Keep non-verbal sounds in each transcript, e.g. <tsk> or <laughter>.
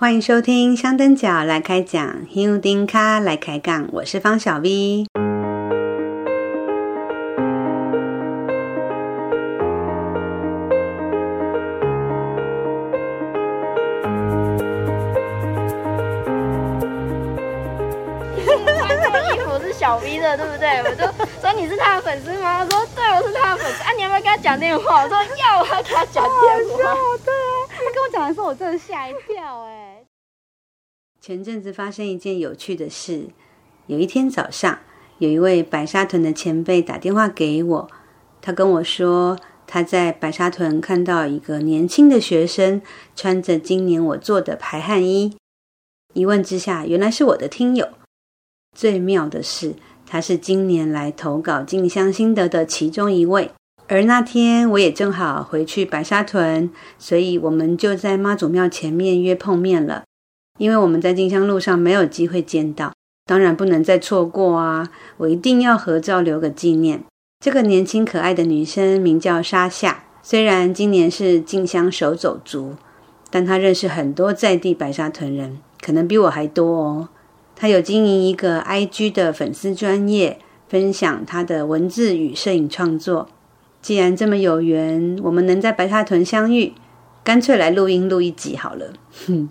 欢迎收听香灯脚来开讲，休丁咖来开杠，我是方小 V。小 V 的对不对？我就说你是他的粉丝吗？我说对，我是他的粉丝。啊，你要不要跟他讲电话？我说要，我要跟他讲电话。对啊，他跟我讲的时候，我真的吓一跳哎。前阵子发生一件有趣的事，有一天早上，有一位白沙屯的前辈打电话给我，他跟我说他在白沙屯看到一个年轻的学生穿着今年我做的排汗衣，一问之下，原来是我的听友。最妙的是，他是今年来投稿静香心得的其中一位。而那天我也正好回去白沙屯，所以我们就在妈祖庙前面约碰面了。因为我们在进香路上没有机会见到，当然不能再错过啊！我一定要合照留个纪念。这个年轻可爱的女生名叫沙夏，虽然今年是进香手走族，但她认识很多在地白沙屯人，可能比我还多哦。她有经营一个 IG 的粉丝专业，分享她的文字与摄影创作。既然这么有缘，我们能在白沙屯相遇，干脆来录音录一集好了。哼，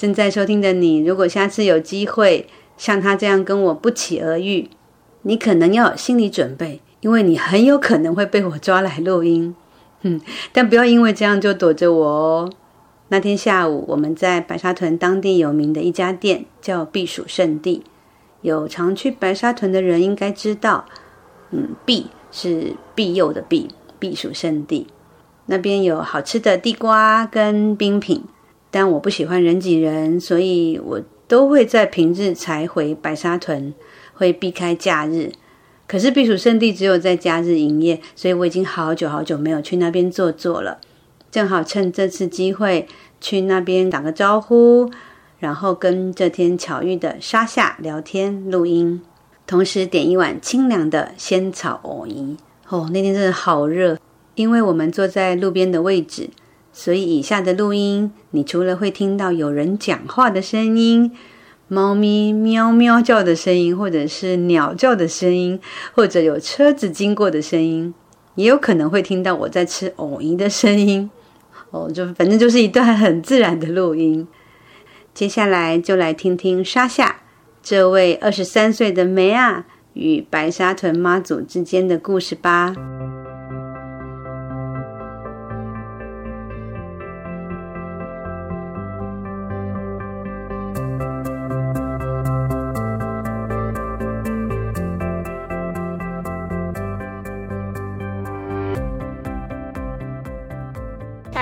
正在收听的你，如果下次有机会像他这样跟我不期而遇，你可能要有心理准备，因为你很有可能会被我抓来录音。哼，但不要因为这样就躲着我哦。那天下午，我们在白沙屯当地有名的一家店，叫避暑胜地。有常去白沙屯的人应该知道，嗯，避是庇佑的避，避暑胜地。那边有好吃的地瓜跟冰品，但我不喜欢人挤人，所以我都会在平日才回白沙屯，会避开假日。可是避暑胜地只有在假日营业，所以我已经好久好久没有去那边坐坐了。正好趁这次机会去那边打个招呼，然后跟这天巧遇的沙夏聊天录音，同时点一碗清凉的仙草藕泥。哦，那天真的好热，因为我们坐在路边的位置，所以以下的录音，你除了会听到有人讲话的声音、猫咪喵喵叫的声音，或者是鸟叫的声音，或者有车子经过的声音，也有可能会听到我在吃藕泥的声音。<laughs> 哦，就反正就是一段很自然的录音。接下来就来听听沙夏这位二十三岁的梅亚与白沙屯妈祖之间的故事吧。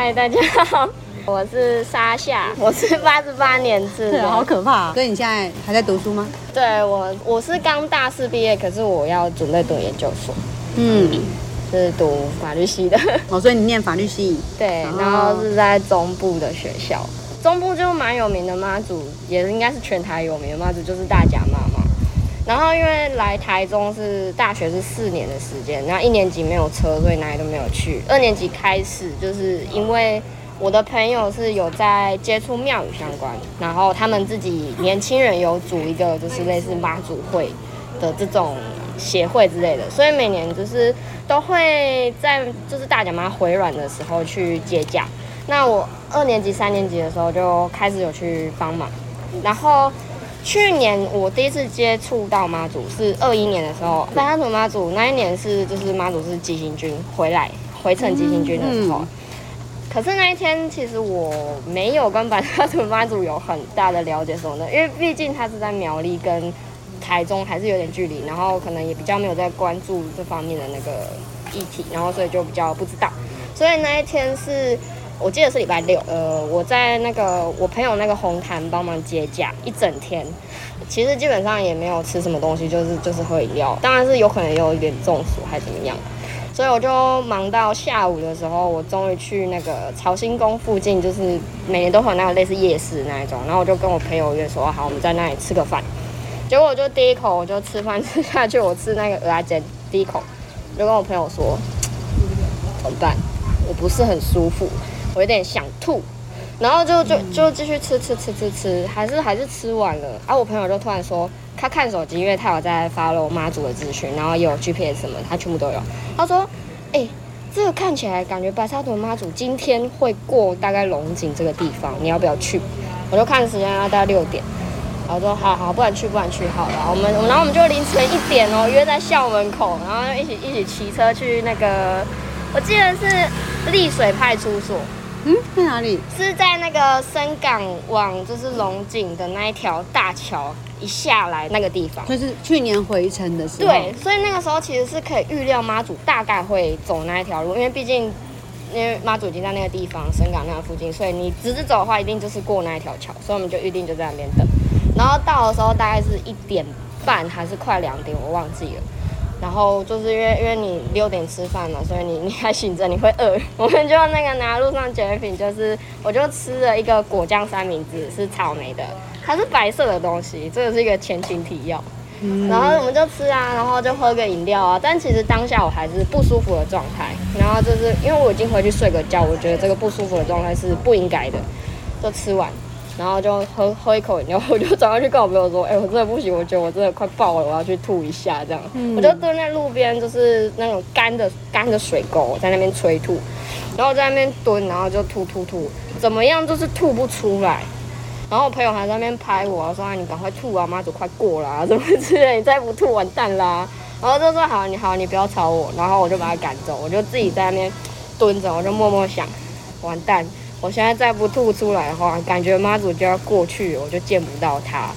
嗨，大家好，<laughs> 我是沙夏，我是八十八年制的，<laughs> 好可怕啊。所以你现在还在读书吗？对，我我是刚大四毕业，可是我要准备读研究所，嗯，是读法律系的。<laughs> 哦，所以你念法律系？对，然后是在中部的学校，中部就蛮有名的妈祖，也应该是全台有名的妈祖，就是大甲妈嘛。然后因为来台中是大学是四年的时间，然后一年级没有车，所以哪里都没有去。二年级开始，就是因为我的朋友是有在接触庙宇相关，然后他们自己年轻人有组一个就是类似妈祖会的这种协会之类的，所以每年就是都会在就是大甲妈回銮的时候去接驾。那我二年级、三年级的时候就开始有去帮忙，然后。去年我第一次接触到妈祖是二一年的时候，白沙屯妈祖那一年是就是妈祖是急行军回来回程急行军的时候，可是那一天其实我没有跟白沙屯妈祖有很大的了解什么的，因为毕竟他是在苗栗跟台中还是有点距离，然后可能也比较没有在关注这方面的那个议题，然后所以就比较不知道，所以那一天是。我记得是礼拜六，呃，我在那个我朋友那个红毯帮忙接驾一整天，其实基本上也没有吃什么东西，就是就是喝饮料，当然是有可能有一点中暑还怎么样，所以我就忙到下午的时候，我终于去那个朝兴宫附近，就是每年都会有那个类似夜市那一种，然后我就跟我朋友约说好，我们在那里吃个饭，结果我就第一口我就吃饭吃下去，我吃那个蚵仔煎第一口，就跟我朋友说 <tsk> 怎么办？我不是很舒服。我有点想吐，然后就就就继续吃吃吃吃吃，还是还是吃完了。啊，我朋友就突然说，他看手机，因为他有在 follow 妈祖的资讯，然后也有 GPS 什么，他全部都有。他说，哎、欸，这个看起来感觉白沙屯妈祖今天会过大概龙井这个地方，你要不要去？我就看时间，要到六点。然后说好好，不然去，不然去好了。我们，然后我们就凌晨一点哦，约在校门口，然后一起一起骑车去那个，我记得是丽水派出所。嗯，在哪里？是在那个深港往就是龙井的那一条大桥一下来那个地方。就是去年回程的时候。对，所以那个时候其实是可以预料妈祖大概会走那一条路，因为毕竟因为妈祖已经在那个地方深港那个附近，所以你直直走的话，一定就是过那一条桥，所以我们就预定就在那边等。然后到的时候大概是一点半还是快两点，我忘记了。然后就是因为因为你六点吃饭嘛，所以你 <laughs> 你还醒着，你会饿。<laughs> 我们就那个拿路上捡品，就是我就吃了一个果酱三明治，是草莓的，它是白色的东西，这个是一个前情提要。嗯、然后我们就吃啊，然后就喝个饮料啊。但其实当下我还是不舒服的状态。然后就是因为我已经回去睡个觉，我觉得这个不舒服的状态是不应该的，就吃完。然后就喝喝一口饮料，我就转过去跟我朋友说：“ <laughs> 哎、欸，我真的不行，我觉得我真的快爆了，我要去吐一下。”这样，嗯、我就蹲在路边，就是那种干的干的水沟，在那边催吐，然后在那边蹲，然后就吐吐吐，怎么样就是吐不出来。然后我朋友还在那边拍我，说：“啊，你赶快吐啊，妈祖快过了，怎么之类，你再不吐完蛋啦。<laughs> ”然后就说：“好，你好，你不要吵我。”然后我就把他赶走，我就自己在那边蹲着，我就默默想：“完蛋。”我现在再不吐出来的话，感觉妈祖就要过去，我就见不到他。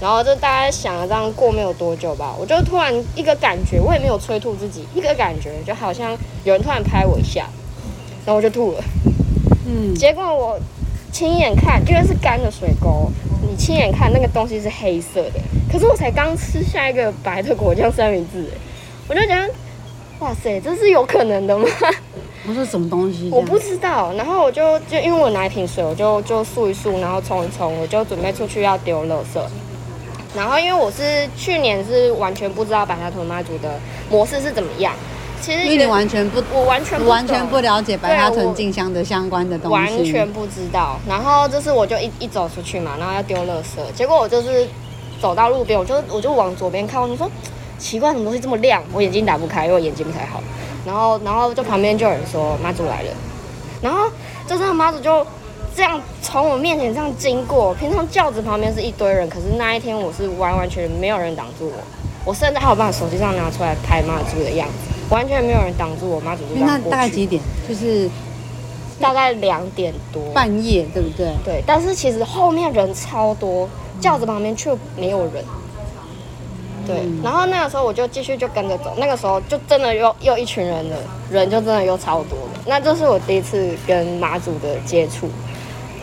然后就大概想了这样过没有多久吧，我就突然一个感觉，我也没有催吐自己，一个感觉就好像有人突然拍我一下，然后我就吐了。嗯，结果我亲眼看，因为是干的水沟，你亲眼看那个东西是黑色的，可是我才刚吃下一个白的果酱三明治，我就觉得，哇塞，这是有可能的吗？我说什么东西？我不知道。然后我就就因为我拿一瓶水，我就就漱一漱，然后冲一冲，我就准备出去要丢垃圾。然后因为我是去年是完全不知道白沙屯妈祖的模式是怎么样，其实因为你完全不，我完全不完全不了解白沙屯进香的相关的东西，完全不知道。然后就是我就一一走出去嘛，然后要丢垃圾，结果我就是走到路边，我就我就往左边看，我就说奇怪，什么东西这么亮？我眼睛打不开，因为我眼睛不太好。然后，然后就旁边就有人说妈祖来了，然后就这样妈祖就这样从我面前这样经过。平常轿子旁边是一堆人，可是那一天我是完完全全没有人挡住我。我甚至还有把手机上拿出来拍妈祖的样子，完全没有人挡住我。妈祖就。那大概几点？就是大概两点多，半夜，对不对？对。但是其实后面人超多，轿子旁边却没有人。对，然后那个时候我就继续就跟着走，那个时候就真的又又一群人了，人就真的又超多了。那这是我第一次跟妈祖的接触，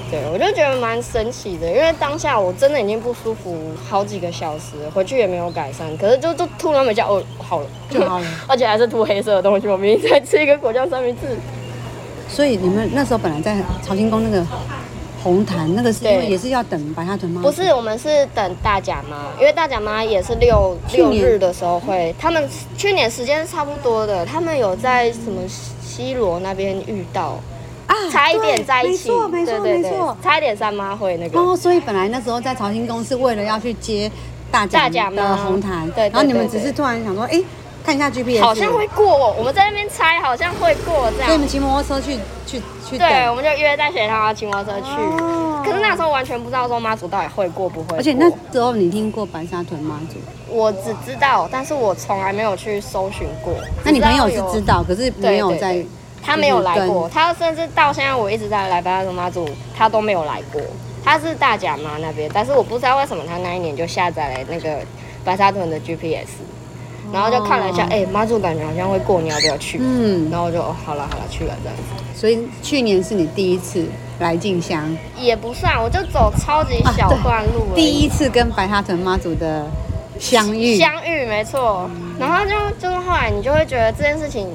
对，我就觉得蛮神奇的，因为当下我真的已经不舒服好几个小时，回去也没有改善，可是就就吐那么一下，哦，好了就好了，<laughs> 而且还是吐黑色的东西，我明明在吃一个果酱三明治。所以你们那时候本来在朝清宫那个。红毯那个是因为也是要等白沙屯吗？不是，我们是等大甲妈，因为大甲妈也是六六日的时候会，他们去年时间是差不多的，他们有在什么西罗那边遇到啊，差一点在一起，没错没错没错，差一点三妈会那个。哦，所以本来那时候在朝兴宫是为了要去接大甲妈的红毯，对，然后你们只是突然想说，哎。看一下 GPS，好像会过。我们在那边猜，好像会过这样。所以你们骑摩托车去去去。对，我们就约在学校骑摩托车去。哦、可是那时候完全不知道说妈祖到底会过不会过。而且那时候你听过白沙屯妈祖？我只知道，但是我从来没有去搜寻过。那你朋友是知道，可是没有在。他没有来过，他甚至到现在我一直在来白沙屯妈祖，他都没有来过。他是大甲妈那边，但是我不知道为什么他那一年就下载了那个白沙屯的 GPS。然后就看了一下，哎、哦，妈祖感觉好像会过，你要不要去？嗯，然后我就哦，好了好了，去了这样子。所以去年是你第一次来进香？也不算，我就走超级小段路，啊。第一次跟白沙屯妈祖的相遇，相遇没错。然后就就是后来你就会觉得这件事情，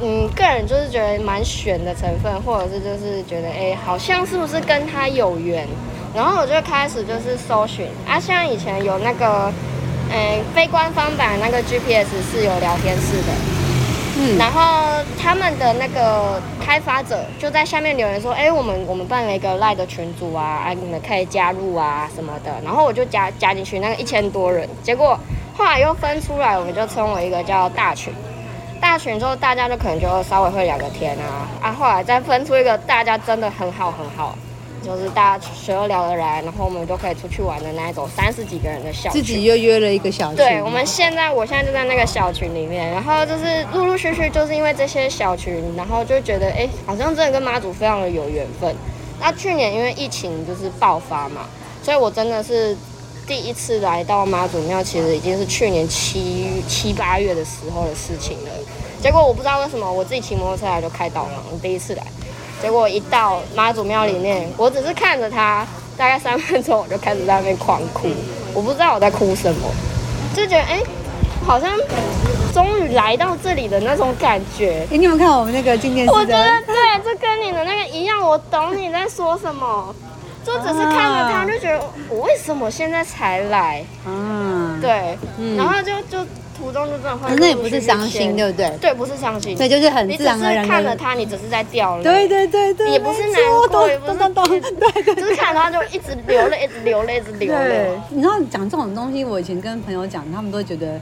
嗯，个人就是觉得蛮玄的成分，或者是就是觉得哎，好像是不是跟他有缘？然后我就开始就是搜寻啊，像以前有那个。哎，非官方版那个 GPS 是有聊天室的，嗯，然后他们的那个开发者就在下面留言说：“哎，我们我们办了一个赖的群组啊，啊，你们可以加入啊什么的。”然后我就加加进去，那个一千多人，结果后来又分出来，我们就称为一个叫大群。大群之后，大家就可能就稍微会聊个天啊，啊，后来再分出一个大家真的很好很好。就是大家谁都聊得来，然后我们都可以出去玩的那一种三十几个人的小群，自己又约了一个小群。对，我们现在，我现在就在那个小群里面，然后就是陆陆续续，就是因为这些小群，然后就觉得，哎，好像真的跟妈祖非常的有缘分。那去年因为疫情就是爆发嘛，所以我真的是第一次来到妈祖庙，其实已经是去年七七八月的时候的事情了。结果我不知道为什么，我自己骑摩托车来就开导航，我第一次来。结果一到妈祖庙里面，我只是看着他，大概三分钟我就开始在那边狂哭。我不知道我在哭什么，就觉得哎、欸，好像终于来到这里的那种感觉。哎、欸，你有没有看我们那个今天？我觉得对，这跟你的那个一样，我懂你在说什么。就只是看着他，就觉得我为什么现在才来？嗯，对，嗯、然后就就。途中就这样，可是那也不是伤心，对不对？对，不是伤心，对，就是很自然而然。看了他，你只是在掉泪。对对对对，也不是难过，也不是动动，对对，就是看着他就一直流泪，一直流泪，一直流泪。你知道讲这种东西，我以前跟朋友讲，他们都觉得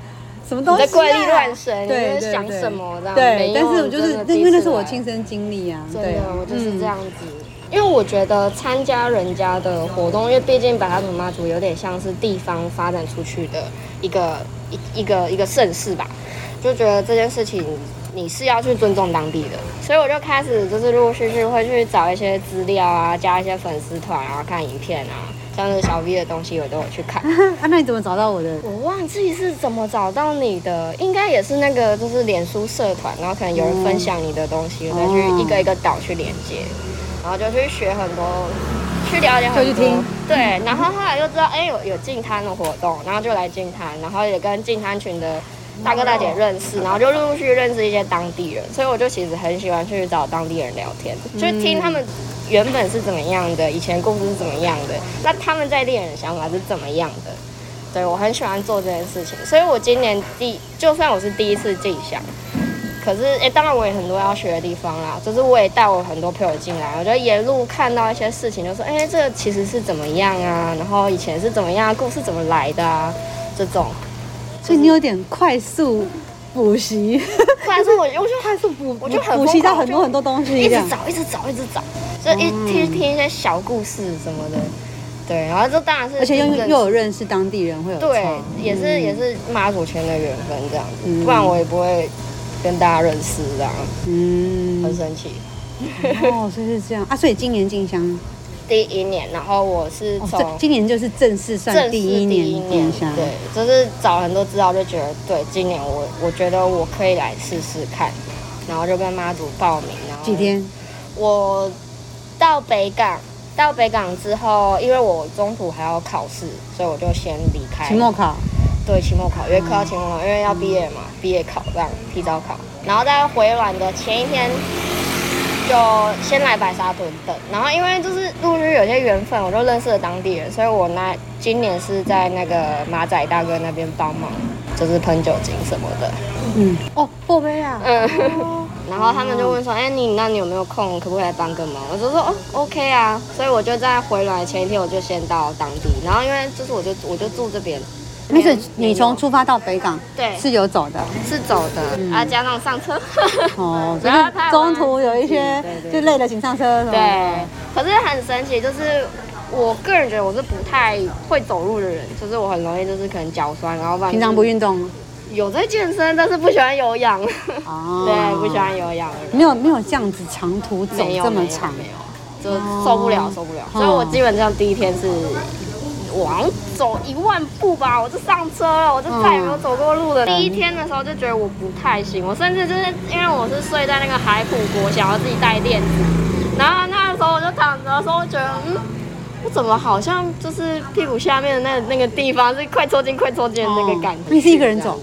什么东西在怪力乱神，对，想什么这样？对，但是我就是因为那是我亲身经历啊，对，我就是这样子。因为我觉得参加人家的活动，因为毕竟白沙屯妈祖有点像是地方发展出去的一个一一个一个盛世吧，就觉得这件事情你是要去尊重当地的，所以我就开始就是陆陆续续会去找一些资料啊，加一些粉丝团啊，看影片啊，像是小 V 的东西我都有去看。<laughs> 啊，那你怎么找到我的？我忘记是怎么找到你的，应该也是那个就是脸书社团，然后可能有人分享你的东西，我再去一个一个岛去连接。然后就去学很多，去了解很多，就去听。对，然后后来就知道，哎，有有进摊的活动，然后就来进摊，然后也跟进摊群的大哥大姐认识，然后就陆陆续续认识一些当地人，所以我就其实很喜欢去找当地人聊天，就听他们原本是怎么样的，以前故事是怎么样的，那他们在猎人的想法是怎么样的。对，我很喜欢做这件事情，所以我今年第，就算我是第一次进香。可是，哎、欸，当然我也很多要学的地方啦。就是我也带我很多朋友进来，我觉得沿路看到一些事情，就说，哎、欸，这个其实是怎么样啊？然后以前是怎么样，故事怎么来的啊？这种，所以你有点快速补习，快速我我就快速补，我就补习到很多很多东西，一直找，一直找，一直找，就一听听一些小故事什么的。对，然后这当然是，而且又又有认识当地人，会有对，也是、嗯、也是妈祖圈的缘分这样子，嗯、不然我也不会。跟大家认识这样，嗯，很神奇。哦，所以是这样啊。所以今年进香第一年，然后我是从、哦、今年就是正式算第一年进香，对，就是找很多资料，就觉得对，今年我我觉得我可以来试试看，然后就跟妈祖报名。然后几天？我到北港，到北港之后，因为我中途还要考试，所以我就先离开。期末考。对，期末考，因为快要期末考，因为要毕业嘛，毕业考这样提早考，然后在回暖的前一天就先来白沙屯等，然后因为就是陆续有些缘分，我就认识了当地人，所以我那今年是在那个马仔大哥那边帮忙，就是喷酒精什么的。嗯，哦，破杯啊。嗯，然后他们就问说，哎、你那你有没有空，可不可以来帮个忙？我就说，哦，OK 啊，所以我就在回暖前一天，我就先到当地，然后因为就是我就我就住这边。没事，你从出发到北港，对，是有走的，是走的，啊，加上上车，哦，<laughs> 就是中途有一些就累了，请上车。对，可是很神奇，就是我个人觉得我是不太会走路的人，就是我很容易就是可能脚酸，然后平常不运动，有在健身，但是不喜欢有氧。哦，<laughs> 对，不喜欢有氧。没有没有这样子长途走这么长，没有，就受不了，受不了。所以我基本上第一天是。往走一万步吧，我就上车了，我就再也没有走过路的。第一天的时候就觉得我不太行，我甚至就是因为我是睡在那个海普国想要自己带垫子，然后那个时候我就躺着的时候，我觉得嗯，我怎么好像就是屁股下面的那那个地方是快抽筋、快抽筋的那个感觉。你是一个人走？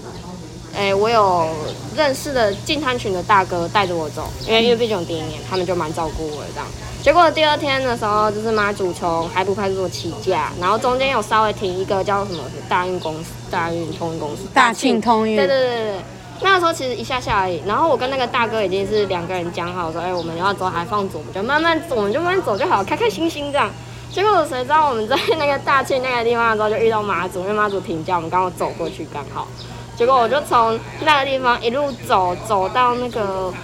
哎，我有认识的进滩群的大哥带着我走，因为因为毕竟第一年，他们就蛮照顾我的这样。结果第二天的时候，就是妈祖从海埔派出所起驾，然后中间有稍微停一个叫什么大运公司、大运通运公司、大庆通运，对对对对。那个时候其实一下下而已，然后我跟那个大哥已经是两个人讲好说，哎，我们要走还放走，我们就慢慢走，我们就慢慢走就好，开开心心这样。结果谁知道我们在那个大庆那个地方的时候就遇到妈祖，因为妈祖停驾，我们刚好走过去刚好。结果我就从那个地方一路走走到那个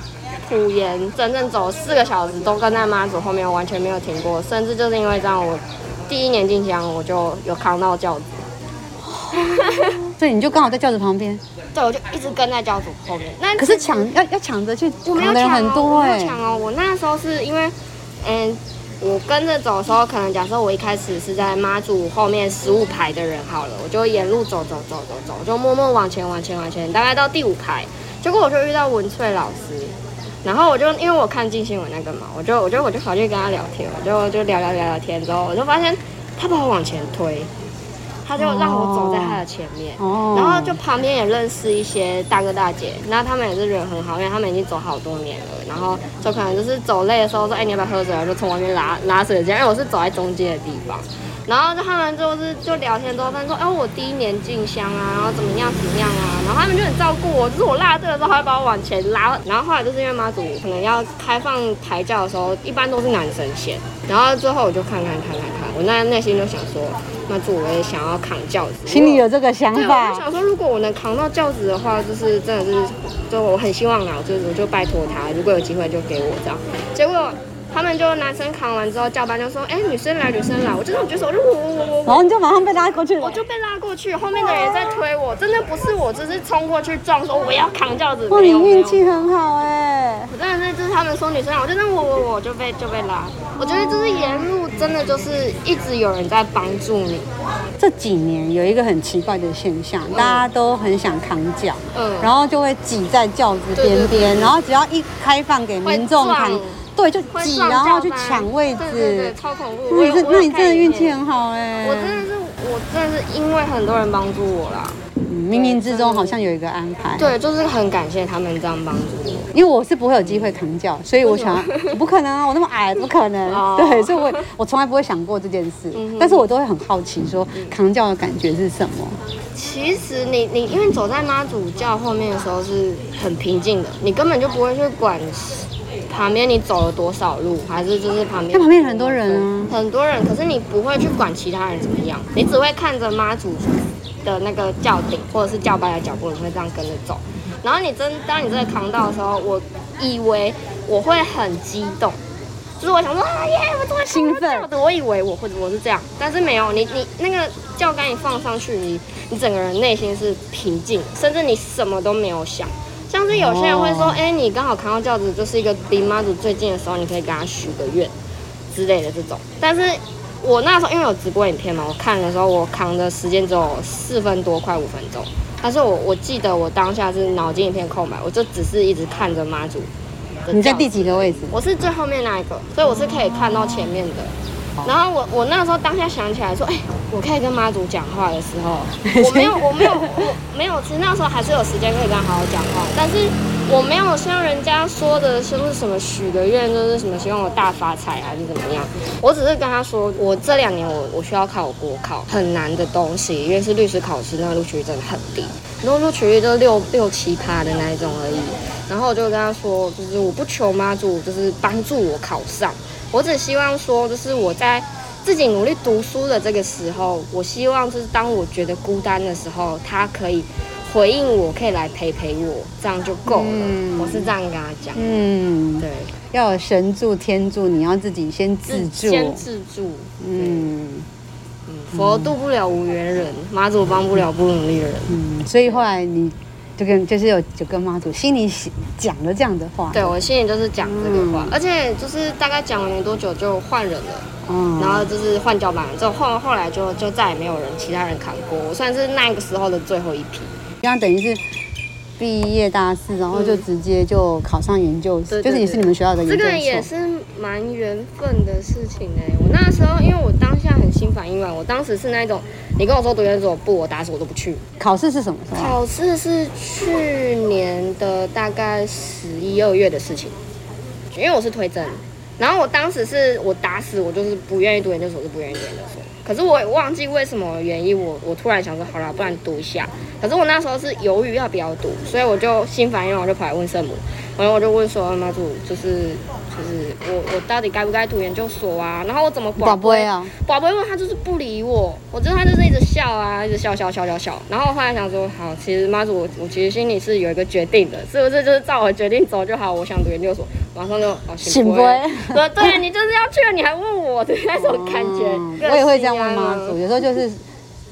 普盐，整整走四个小时都跟在妈祖后面，完全没有停过，甚至就是因为这样，我第一年进香我就有扛到轿子。<laughs> 所以你就刚好在轿子旁边。对，我就一直跟在轿子后面。那可是抢要要抢着去，我没有抢很多哎、欸，抢哦！我那时候是因为，嗯，我跟着走的时候，可能假设我一开始是在妈祖后面十五排的人好了，我就沿路走走走走走，就默默往前往前往前，大概到第五排，结果我就遇到文翠老师，然后我就因为我看镜新闻那个嘛，我就我就我就跑去跟他聊天，我就就聊聊聊聊天之后，我就发现他把我往前推。他就让我走在他的前面，oh. Oh. 然后就旁边也认识一些大哥大姐，那他们也是人很好，因为他们已经走好多年了，然后就可能就是走累的时候说，哎，你要不要喝水啊？就从外面拉拉水这样，因为我是走在中间的地方。然后就他们就是就聊天之后，他们说，哎，我第一年进香啊，然后怎么样怎么样啊，然后他们就很照顾我，就是我落队的时候，他会把我往前拉。然后后来就是因为妈祖可能要开放抬轿的时候，一般都是男生先。然后之后我就看看看看看，我那内心就想说，妈祖我也想要扛轿子，心里有这个想法。我就想说，如果我能扛到轿子的话，就是真的是，就我很希望啊，就我就拜托他，如果有机会就给我这样。结果。他们就男生扛完之后，教班就说：“哎、欸，女生来，女生来！”我就这么举手，我就我我我我，然后你就马上被拉过去了。我就被拉过去，后面的人在推我，真的不是我，只是冲过去撞，说我要扛轿子。哇，你运气很好哎！我真的是，就是他们说女生来，我就那我我我就被就被拉。我觉得就是沿路真的就是一直有人在帮助你。这几年有一个很奇怪的现象，大家都很想扛轿，嗯，然后就会挤在轿子边边，然后只要一开放给民众扛。对，就挤，然后去抢位置，对对对，超恐怖。那你这，那你真的运气很好哎！我真的是，我真的是因为很多人帮助我啦，嗯，冥冥之中好像有一个安排。对，就是很感谢他们这样帮助我，因为我是不会有机会扛轿，所以我想，不可能啊，我那么矮，不可能。对，所以我我从来不会想过这件事，但是我都会很好奇，说扛轿的感觉是什么？其实你你因为走在妈祖教后面的时候是很平静的，你根本就不会去管。旁边你走了多少路，还是就是旁边？那旁边很多人啊，很多人。可是你不会去管其他人怎么样，你只会看着妈祖的那个轿顶或者是轿班的脚步，你会这样跟着走。然后你真当你真的扛到的时候，我以为我会很激动，就是我想说啊耶，我这么兴奋，我以为我会我是这样，但是没有。你你那个轿杆一放上去，你你整个人内心是平静，甚至你什么都没有想。像是有些人会说，哎、欸，你刚好扛到轿子，就是一个离妈祖最近的时候，你可以给他许个愿之类的这种。但是我那时候因为有直播影片嘛，我看的时候我扛的时间只有四分多，快五分钟。但是我我记得我当下是脑筋一片空白，我就只是一直看着妈祖。你在第几个位置？我是最后面那一个，所以我是可以看到前面的。然后我我那时候当下想起来说，哎、欸，我可以跟妈祖讲话的时候，我没有我没有我没有，其实那时候还是有时间可以跟他好好讲话，但是我没有像人家说的是不是什么许个愿，就是什么希望我大发财还是怎么样，我只是跟他说，我这两年我我需要考国考很难的东西，因为是律师考试，那个录取率真的很低，然后录取率就六六七趴的那一种而已，然后我就跟他说，就是我不求妈祖，就是帮助我考上。我只希望说，就是我在自己努力读书的这个时候，我希望就是当我觉得孤单的时候，他可以回应我，可以来陪陪我，这样就够了。嗯、我是这样跟他讲。嗯，对，要有神助天助，你要自己先自助。先自助。嗯嗯，佛渡不了无缘人，妈祖帮不了不努力的人。嗯，所以后来你。就跟就是有就跟妈祖心里讲了这样的话，对，我心里就是讲这个话，嗯、而且就是大概讲了没多久就换人了，嗯，然后就是换脚板，之后后后来就就再也没有人其他人扛过，我算是那个时候的最后一批，这样等于是毕业大四，然后就直接就考上研究生，嗯、就是也是你们学校的研究生。这个也是蛮缘分的事情哎、欸，我那时候因为我当下很心烦意乱，我当时是那种。你跟我说读研所不，我打死我都不去。考试是什么时候？考试是去年的大概十一二月的事情，因为我是推甄，然后我当时是我打死我就是不愿意读研究所，是不愿意读研究所。可是我也忘记为什么原因，我我突然想说，好了，不然读一下。可是我那时候是犹豫要不要读，所以我就心烦意乱，我就跑来问圣母。然后我就问说，妈祖，就是就是我我到底该不该读研究所啊？然后我怎么宝贝啊？宝贝问他就是不理我，我知道他就是一直笑啊，一直笑笑笑笑笑。然后我后来想说，好，其实妈祖我我其实心里是有一个决定的，是不是就是照我决定走就好？我想读研究所，马上就哦，行不？对 <laughs> 对，你就是要去了，你还问我的那种感觉。嗯、我也会这样问妈祖，有时候就是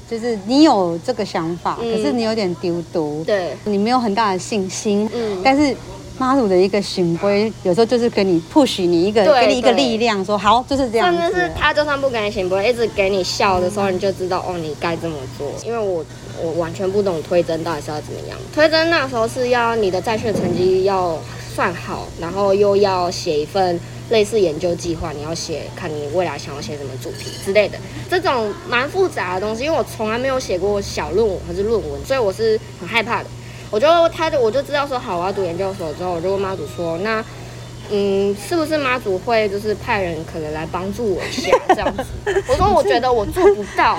就是你有这个想法，嗯、可是你有点丢毒，对，你没有很大的信心，嗯，但是。妈祖的一个行规，有时候就是给你 push 你一个，给你一个力量，说好就是这样。甚至是他就算不给你行规，一直给你笑的时候，你就知道哦，你该这么做。因为我我完全不懂推甄到底是要怎么样。推甄那时候是要你的在学成绩要算好，然后又要写一份类似研究计划，你要写看你未来想要写什么主题之类的，这种蛮复杂的东西。因为我从来没有写过小论文还是论文，所以我是很害怕的。我就他就我就知道说好，我要读研究所之后，我就问妈祖说，那嗯，是不是妈祖会就是派人可能来帮助我一下这样子？我说我觉得我做不到，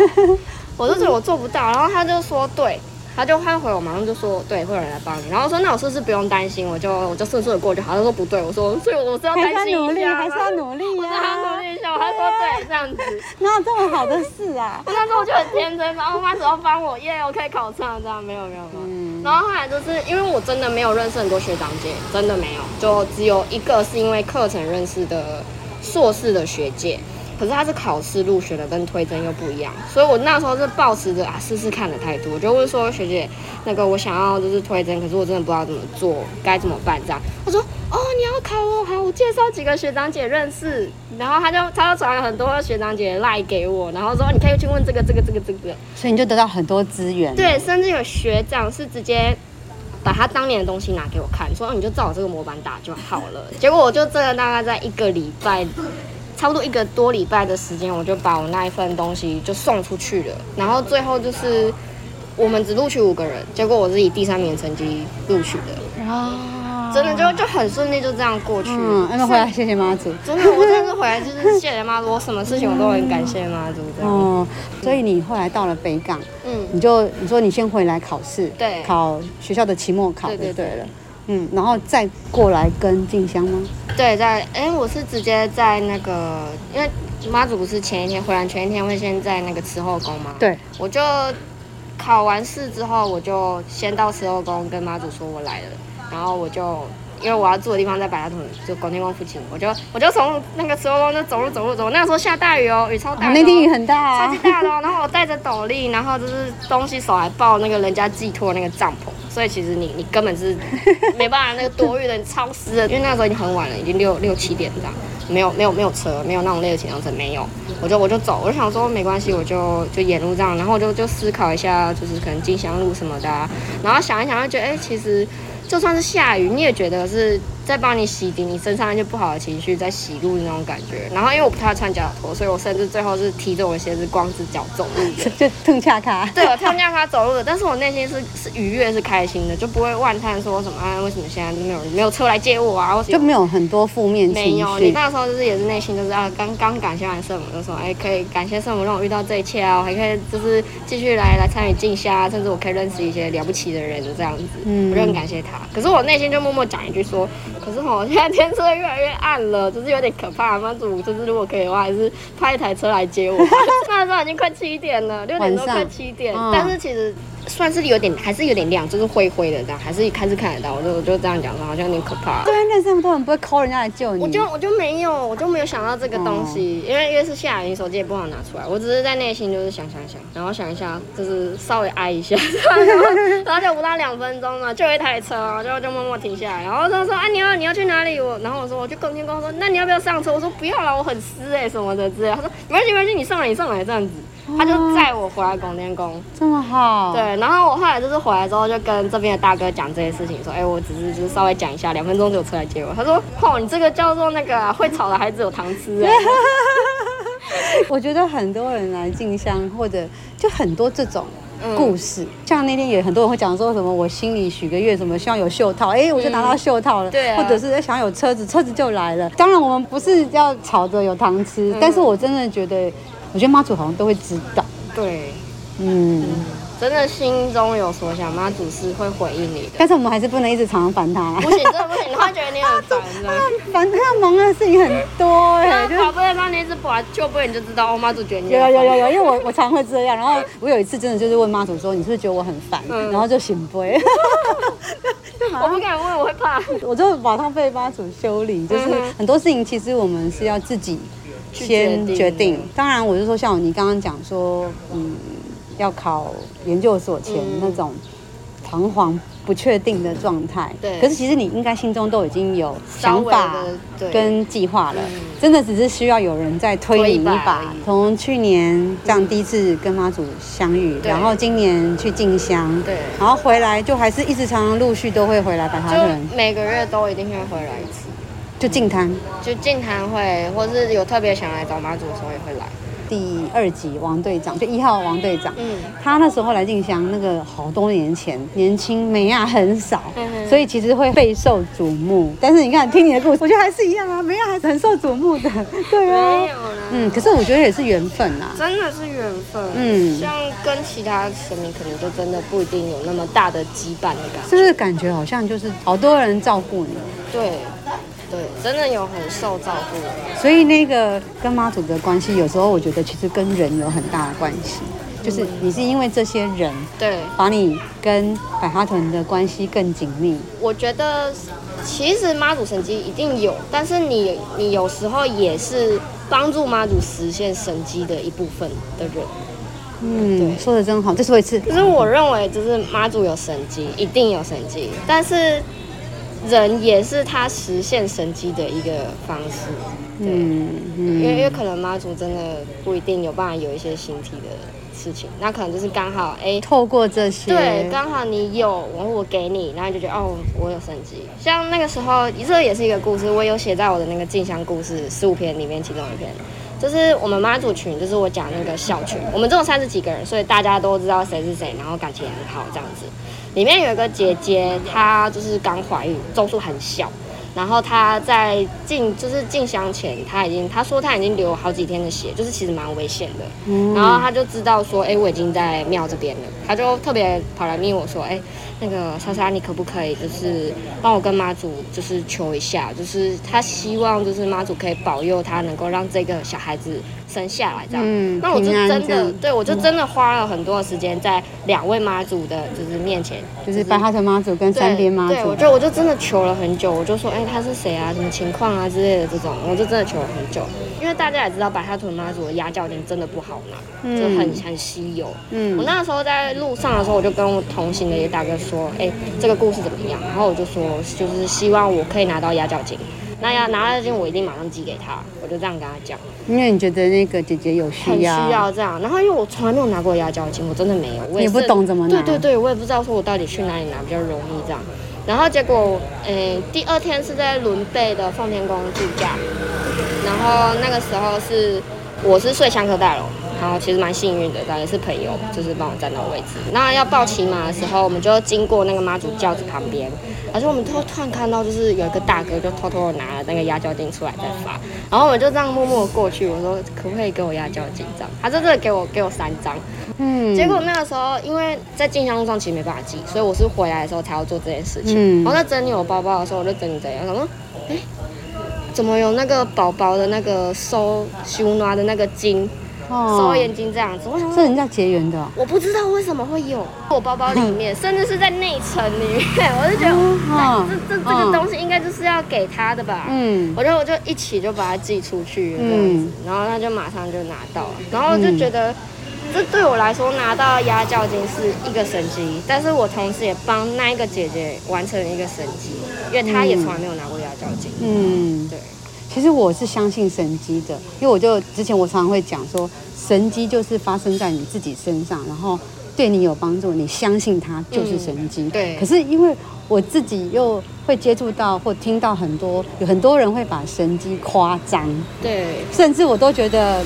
我就觉得我做不到，然后他就说对。他就他回我，马上就说对，会有人来帮你。然后说那我是不是不用担心？我就我就顺顺的过就好。他说不对，我说所以我是要担心一下，还是要努力，还是要努力一下。他说对，这样子哪有这么好的事啊？<laughs> 那时候我就很天真，然后妈只要帮我，耶，我可以考上这样，没有没有没有。嗯、然后后来就是因为我真的没有认识很多学长姐，真的没有，就只有一个是因为课程认识的硕士的学姐。可是他是考试入学的，跟推甄又不一样，所以我那时候是抱持着啊试试看的态度，我就问说学姐，那个我想要就是推甄，可是我真的不知道怎么做，该怎么办这样。他说哦，你要考哦，好，我介绍几个学长姐认识，然后他就他就传了很多学长姐赖给我，然后说你可以去问这个这个这个这个，所以你就得到很多资源。对，甚至有学长是直接把他当年的东西拿给我看，说你就照我这个模板打就好了。结果我就真的大概在一个礼拜。差不多一个多礼拜的时间，我就把我那一份东西就送出去了。然后最后就是我们只录取五个人，结果我是以第三名成绩录取的。啊，真的就就很顺利，就这样过去。嗯，那回来谢谢妈祖。真的，我真的回来就是谢谢妈祖，我什么事情我都很感谢妈祖。这样。<laughs> 哦，所以你后来到了北港，嗯，你就你说你先回来考试，对，考学校的期末考，对对对了。嗯，然后再过来跟静香吗？对，在哎，我是直接在那个，因为妈祖不是前一天回来，前一天会先在那个慈后宫吗？对，我就考完试之后，我就先到慈后宫跟妈祖说我来了，然后我就。因为我要住的地方在白沙屯，就广天宫附近，我就我就从那个慈后宫就走路走路走。那个时候下大雨哦，雨超大，哦，那天雨很大，啊，超级大的哦。然后我带着斗笠，然后就是东西手还抱那个人家寄托那个帐篷，所以其实你你根本是没办法那个躲雨的，你超湿的。因为那个时候已经很晚了，已经六六七点这样，没有没有没有车，没有那种类型的车，没有。我就我就走，我就想说没关系，我就就沿路这样，然后我就就思考一下，就是可能金香路什么的，啊，然后想一想，就觉得哎，欸，其实。就算是下雨，你也觉得是在帮你洗涤你身上那些不好的情绪，在洗路的那种感觉。然后因为我不太穿脚踏拖，所以我甚至最后是提着我的鞋子光着脚走路的，<laughs> 就痛恰卡。对，我痛恰卡走路的，但是我内心是是愉悦，是开心的，就不会万叹说什么啊，为什么现在就没有没有车来接我啊？就没有很多负面情绪。没有，你那时候就是也是内心就是啊，刚刚感谢完圣母，就说哎，可以感谢圣母让我遇到这一切啊，我还可以就是继续来来参与进香，甚至我可以认识一些了不起的人，这样子，嗯，我就很感谢他。可是我内心就。默默讲一句说，可是吼，现在天色越来越暗了，就是有点可怕。妈祖，就是如果可以的话，还是派一台车来接我。那时候已经快七点了，六点多快七点，嗯、但是其实。算是有点，还是有点亮，就是灰灰的这样，还是一开始看得到。我就我就这样讲说，好像有点可怕。对，认识这么多人，不会 call 人家来救你。我就我就没有，我就没有想到这个东西，<laughs> 哦、因为因为是下雨，你手机也不好拿出来。我只是在内心就是想想想，然后想一下，就是稍微挨一下，然后就不到两分钟嘛，就一台车，就就默默停下来，然后他说啊，你要你要去哪里？我然后我说我去拱天宫，说那你要不要上车？我说不要了，我很湿哎、欸、什么的之类。他说没关系没关系，你上来你上来这样子。他就载我回来广电宫，这么好。对，然后我后来就是回来之后，就跟这边的大哥讲这些事情，说，哎、欸，我只是就是稍微讲一下，两分钟就有车来接我。他说，哦，你这个叫做那个、啊、会吵的孩子有糖吃哎。<laughs> 我觉得很多人来进香，或者就很多这种故事，嗯、像那天也很多人会讲说什么，我心里许个愿，什么希望有袖套，哎、欸，我就拿到袖套了。对、嗯，或者是想有车子，车子就来了。当然我们不是要吵着有糖吃，嗯、但是我真的觉得。我觉得妈祖好像都会知道。对，嗯。真的心中有所想，妈祖是会回应你的。但是我们还是不能一直常常烦他。不行，真的不行，他会觉得你很烦的。烦他要忙的事情很多哎。宝贝，那你一直把就不你就知道哦，妈祖觉得你有有有有，因为我我常会这样。然后我有一次真的就是问妈祖说，你是不是觉得我很烦？然后就醒杯。<laughs> 我不敢问，我会怕。我就马上被妈祖修理，就是很多事情其实我们是要自己先决定。当然，我是说像你刚刚讲说，嗯。要考研究所前那种彷徨不确定的状态，对。可是其实你应该心中都已经有想法跟计划了，真的只是需要有人再推你一把。从去年这样第一次跟妈祖相遇，然后今年去进香，对，然后回来就还是一直常常陆续都会回来白沙屯，每个月都一定会回来一次，就净滩，就净滩会，或是有特别想来找妈祖的时候也会来。第二集王队长就一号王队长，嗯，他那时候来进香，那个好多年前，年轻美亚很少，嗯，所以其实会备受瞩目。但是你看，听你的故事，我觉得还是一样啊，美亚还是很受瞩目的，<laughs> 对啊，没有啦，嗯，可是我觉得也是缘分啊，真的是缘分，嗯，像跟其他神明可能就真的不一定有那么大的羁绊的感觉，是不是感觉好像就是好多人照顾你？对。对，真的有很受照顾，所以那个跟妈祖的关系，有时候我觉得其实跟人有很大的关系，嗯、就是你是因为这些人，对，把你跟百花屯的关系更紧密。我觉得其实妈祖神机一定有，但是你你有时候也是帮助妈祖实现神机的一部分的人。嗯，说的真好，再说一次。可是我认为，就是妈祖有神机，一定有神机，但是。人也是他实现神迹的一个方式，对，嗯嗯、因为因为可能妈祖真的不一定有办法有一些形体的事情，那可能就是刚好哎，透过这些，对，刚好你有，我我给你，然后就觉得哦，我有神迹。像那个时候，这也是一个故事，我有写在我的那个静香故事十五篇里面，其中一篇，就是我们妈祖群，就是我讲那个小群，我们这种三十几个人，所以大家都知道谁是谁，然后感情很好这样子。里面有一个姐姐，她就是刚怀孕，周数很小，然后他在进就是进香前，他已经他说他已经流好几天的血，就是其实蛮危险的。嗯、然后他就知道说，哎，我已经在庙这边了，他就特别跑来密我说，哎，那个莎莎，你可不可以就是帮我跟妈祖就是求一下，就是他希望就是妈祖可以保佑他能够让这个小孩子。生下来这样，嗯、那我就真的，对我就真的花了很多的时间在两位妈祖的，就是面前，就是白哈屯妈祖跟三边妈祖。对，我就我就真的求了很久，我就说，哎、欸，他是谁啊？什么情况啊之类的这种，我就真的求了很久。因为大家也知道，白哈屯妈祖的压轿金真的不好拿，嗯、就很很稀有。嗯，我那个时候在路上的时候，我就跟我同行的一个大哥说，哎、欸，这个故事怎么样？然后我就说，就是希望我可以拿到压脚金。那要拿到金，我一定马上寄给他。我就这样跟他讲，因为你觉得那个姐姐有需要，很需要这样。然后因为我从来没有拿过压轿金，我真的没有，我也，也不懂怎么拿。对对对，我也不知道说我到底去哪里拿比较容易这样。然后结果，嗯，第二天是在伦贝的奉天宫度假，然后那个时候是我是睡香客大楼。然后其实蛮幸运的，当然也是朋友，就是帮我站到位置。那要报骑马的时候，我们就经过那个妈祖轿子旁边，而且我们突突然看到，就是有一个大哥就偷偷的拿了那个压轿金出来在发。然后我们就这样默默过去，我说可不可以给我压轿金这样？他就真的给我给我三张。嗯。结果那个时候，因为在进香路上其实没办法寄，所以我是回来的时候才要做这件事情。嗯。然后在整理我包包的时候，我就整理整理，我说，哎，怎么有那个宝宝的那个收修拿的那个金？收眼睛这样子，为什么？是人家结缘的、哦。我不知道为什么会有我包包里面，<laughs> 甚至是在内层里面，<laughs> 我就觉得，哦、这这这个东西应该就是要给他的吧。嗯，我就我就一起就把它寄出去这样子，嗯、然后他就马上就拿到了，然后就觉得，这对我来说拿到压轿金是一个神机，但是我同时也帮那一个姐姐完成了一个神机，因为她也从来没有拿过压轿金。嗯，对。其实我是相信神迹的，因为我就之前我常常会讲说，神迹就是发生在你自己身上，然后对你有帮助，你相信它就是神迹。嗯、对。可是因为我自己又会接触到或听到很多，有很多人会把神迹夸张。对。甚至我都觉得，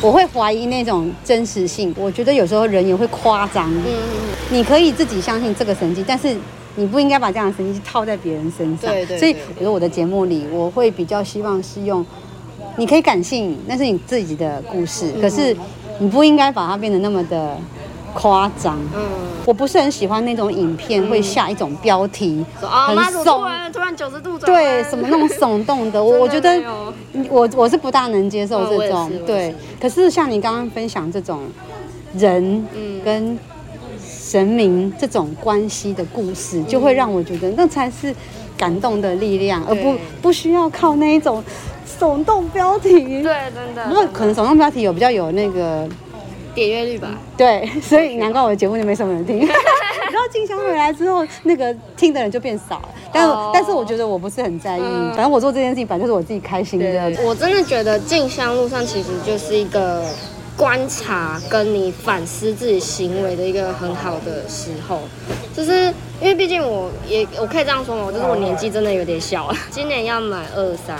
我会怀疑那种真实性。我觉得有时候人也会夸张。嗯。你可以自己相信这个神迹，但是。你不应该把这样的神迹套在别人身上。对对对对。所以，比如我的节目里，我会比较希望是用你可以感性，那是你自己的故事，嗯、可是你不应该把它变得那么的夸张。嗯，我不是很喜欢那种影片会下一种标题，嗯、很耸，突然突然九十度转，对，什么那种耸动的，<laughs> 我我觉得我我是不大能接受这种，嗯、对。可是像你刚刚分享这种人跟神明这种关系的故事，就会让我觉得那才是感动的力量，而不不需要靠那一种。耸动标题，对，真的。不过可能耸动标题有比较有那个点阅率吧。对，<laughs> 所以难怪我的节目就没什么人听。<laughs> 然后静香回来之后，那个听的人就变少了。但是、oh. 但是我觉得我不是很在意，嗯、反正我做这件事情反正就是我自己开心的。我真的觉得静香路上其实就是一个观察跟你反思自己行为的一个很好的时候，就是因为毕竟我也我可以这样说嘛，就是我年纪真的有点小了，<laughs> 今年要满二三。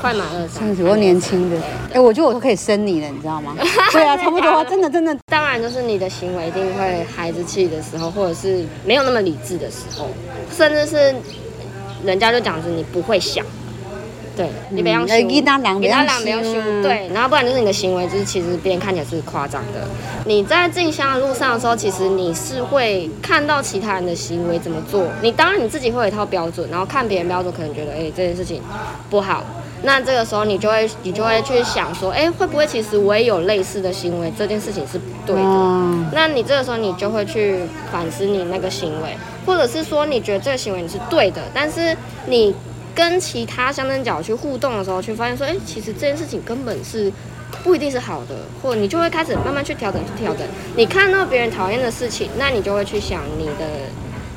快满二三，只不过年轻的。哎、欸，我觉得我都可以生你了，你知道吗？<laughs> 对啊，差不多，真的真的。当然，就是你的行为一定会孩子气的时候，或者是没有那么理智的时候，甚至是人家就讲着你不会想，对，你别让心，给他两，给他两，不要凶，对。然后不然就是你的行为，就是其实别人看起来是夸张的。你在进香的路上的时候，其实你是会看到其他人的行为怎么做，你当然你自己会有一套标准，然后看别人标准，可能觉得哎、欸、这件事情不好。那这个时候你就会，你就会去想说，哎，会不会其实我也有类似的行为？这件事情是不对的。嗯、那你这个时候你就会去反思你那个行为，或者是说你觉得这个行为你是对的，但是你跟其他香灯角去互动的时候，去发现说，哎，其实这件事情根本是不一定是好的，或者你就会开始慢慢去调整，去调整。你看到别人讨厌的事情，那你就会去想你的，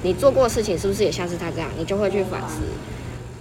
你做过的事情是不是也像是他这样？你就会去反思。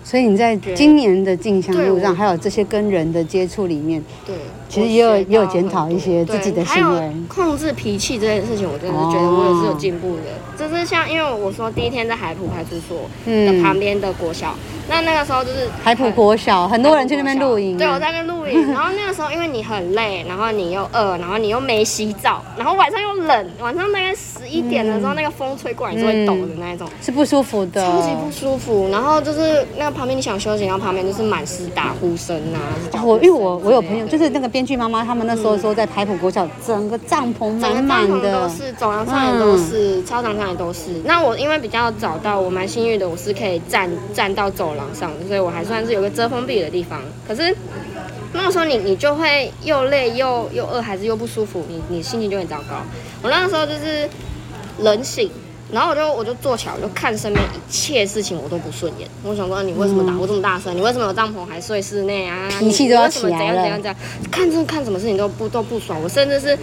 所以你在今年的进香路上，还有这些跟人的接触里面，对，其实也有也有检讨一些自己的行为，控制脾气这件事情，我真的是觉得我也是有进步的。就是像因为我说第一天在海普派出所的旁边的国小。那那个时候就是海普国小，很多人去那边露营。对，我在那边露营。然后那个时候，因为你很累，然后你又饿，然后你又没洗澡，然后晚上又冷，晚上大概十一点的时候，那个风吹过来你就会抖的那一种，是不舒服的，超级不舒服。然后就是那个旁边你想休息，然后旁边就是满是打呼声啊。我因为我我有朋友，就是那个编剧妈妈，他们那时候说在台普国小，整个帐篷满满的，都是走廊上也都是，操场上也都是。那我因为比较早到，我蛮幸运的，我是可以站站到走廊上，所以我还算是有个遮风避雨的地方。可是那个时候你你就会又累又又饿，还是又不舒服，你你心情就很糟糕。我那个时候就是冷醒，然后我就我就坐起来，我就看身边一切事情我都不顺眼。我想说，你为什么打呼这么大声？你为什么有帐篷还睡室内啊？脾气都要起来了。怎样怎样怎样？看这看什么事情都不都不爽。我甚至是。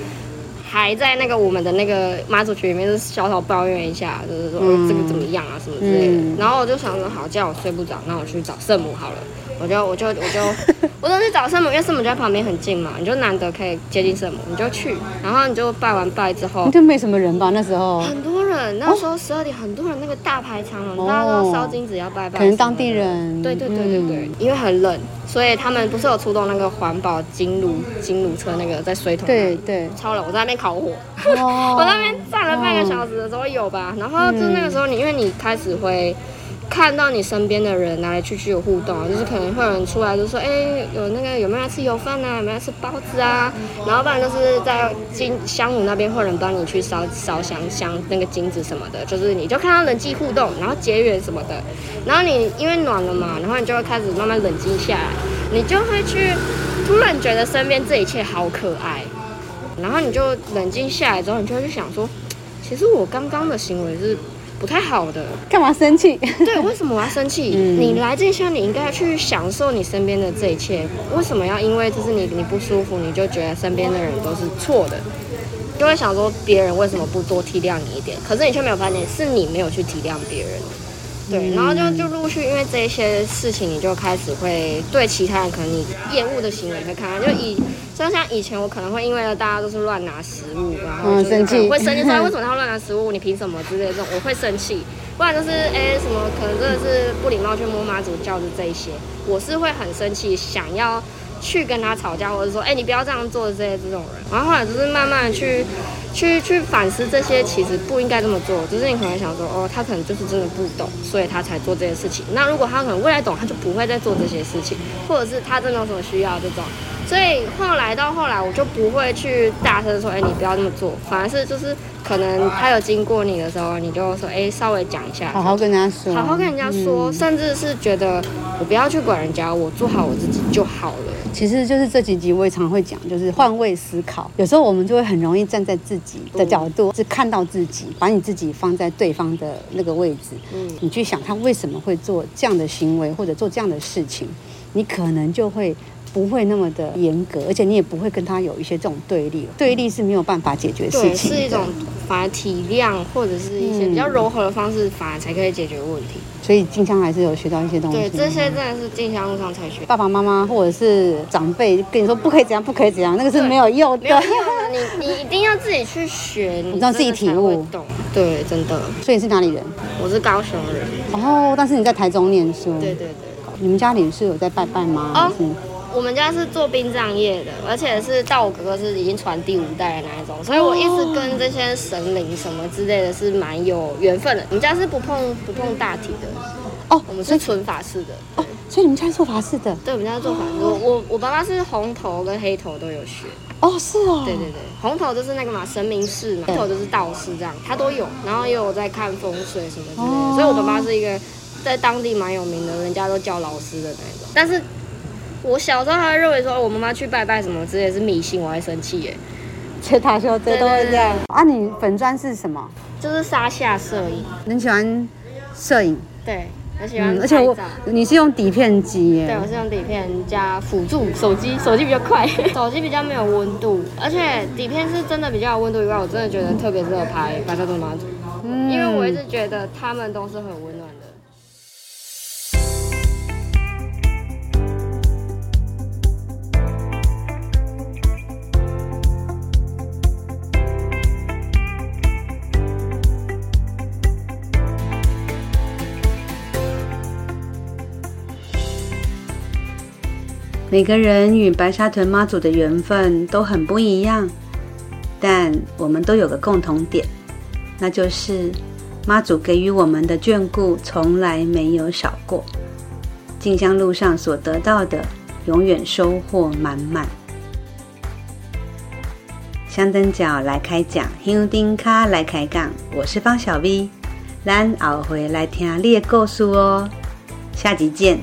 还在那个我们的那个妈祖群里面，是小小抱怨一下，就是说、嗯、这个怎么样啊什么之类的。嗯、然后我就想说，好，这样我睡不着，那我去找圣母好了。我就我就我就 <laughs> 我都是找圣母，因为圣母就在旁边很近嘛，你就难得可以接近圣母，你就去，然后你就拜完拜之后，就没什么人吧那时候。很多人，那时候十二点，很多人那个大排长龙，哦、大家都烧金纸要拜拜。可能当地人。对对对对对，嗯、因为很冷，所以他们不是有出动那个环保金炉金炉车那个在水桶。对对。超冷，我在那边烤火，哦、<laughs> 我在那边站了半个小时的时候有吧，然后就那个时候你因为你开始会。看到你身边的人来来去去有互动，就是可能会有人出来就说，哎、有那个有没有要吃油饭啊，有没有要吃包子啊？然后不然就是在金香炉那边会有人帮你去烧烧香香那个金子什么的，就是你就看到人际互动，然后结缘什么的，然后你因为暖了嘛，然后你就会开始慢慢冷静下来，你就会去突然觉得身边这一切好可爱，然后你就冷静下来之后，你就会去想说，其实我刚刚的行为是。不太好的，干嘛生气？对，为什么我要生气？<laughs> 嗯、你来这些，你应该去享受你身边的这一切。为什么要因为就是你你不舒服，你就觉得身边的人都是错的？就会想说别人为什么不多体谅你一点？可是你却没有发现是你没有去体谅别人。对，然后就就陆续因为这些事情，你就开始会对其他人可能你厌恶的行为会看看，就以。就像以前我可能会因为大家都是乱拿食物，然后就生气，会生气说 <laughs> 为什么他会乱拿食物？你凭什么之类的这种，我会生气。不然就是哎、欸、什么可能真的是不礼貌去摸妈祖教的这一些，我是会很生气，想要去跟他吵架，或者说哎、欸、你不要这样做的这些这种人。然后后来就是慢慢去去去反思这些，其实不应该这么做。只是你可能想说，哦，他可能就是真的不懂，所以他才做这些事情。那如果他可能未来懂，他就不会再做这些事情，或者是他真的有什么需要这种。所以后来到后来，我就不会去大声说，哎，你不要那么做。反而是就是可能他有经过你的时候，你就说，哎，稍微讲一下，好好跟人家说，好好跟人家说，嗯、甚至是觉得我不要去管人家，我做好我自己就好了。其实就是这几集我也常会讲，就是换位思考。有时候我们就会很容易站在自己的角度，是看到自己，把你自己放在对方的那个位置，嗯，你去想他为什么会做这样的行为或者做这样的事情，你可能就会。不会那么的严格，而且你也不会跟他有一些这种对立，对立是没有办法解决事情的。对，是一种反而体谅或者是一些比较柔和的方式，反而才可以解决问题。所以静香还是有学到一些东西。对，这些真的是静香路上才学。爸爸妈妈或者是长辈跟你说不可以怎样，不可以怎样，那个是没有用的。没有用的，你你一定要自己去学，你让自己体悟。懂。对，真的。所以你是哪里人？我是高雄人。哦，但是你在台中念书。对对对。你们家里是有在拜拜吗？哦。我们家是做殡葬业的，而且是到我哥哥是已经传第五代的那一种，所以我一直跟这些神灵什么之类的是蛮有缘分的。我们家是不碰不碰大体的哦，我们是纯法式的哦，所以你们家是做法式的？对，我们家是做法式。我我我爸爸是红头跟黑头都有学哦，是哦，对对对，红头就是那个嘛神明士嘛，黑头就是道士这样，他都有，然后也有在看风水什么之类的，所以我爸爸是一个在当地蛮有名的，人家都叫老师的那种，但是。我小时候还会认为说，我妈妈去拜拜什么之类是迷信，我还生气耶。切塔修这都会这样啊？你粉砖是什么？就是沙下摄影。你喜欢摄影？对，很喜欢、嗯。而且我，你是用底片机耶？对，我是用底片加辅助手机，手机比较快，<laughs> 手机比较没有温度，而且底片是真的比较有温度以外，我真的觉得特别适合拍白沙屯妈祖，嗯，因为我一直觉得他们都是很温每个人与白沙屯妈祖的缘分都很不一样，但我们都有个共同点，那就是妈祖给予我们的眷顾从来没有少过。进香路上所得到的，永远收获满满。香灯脚来开讲，香灯脚来开杠，我是方小 V，咱后回来听你的故事哦，下集见。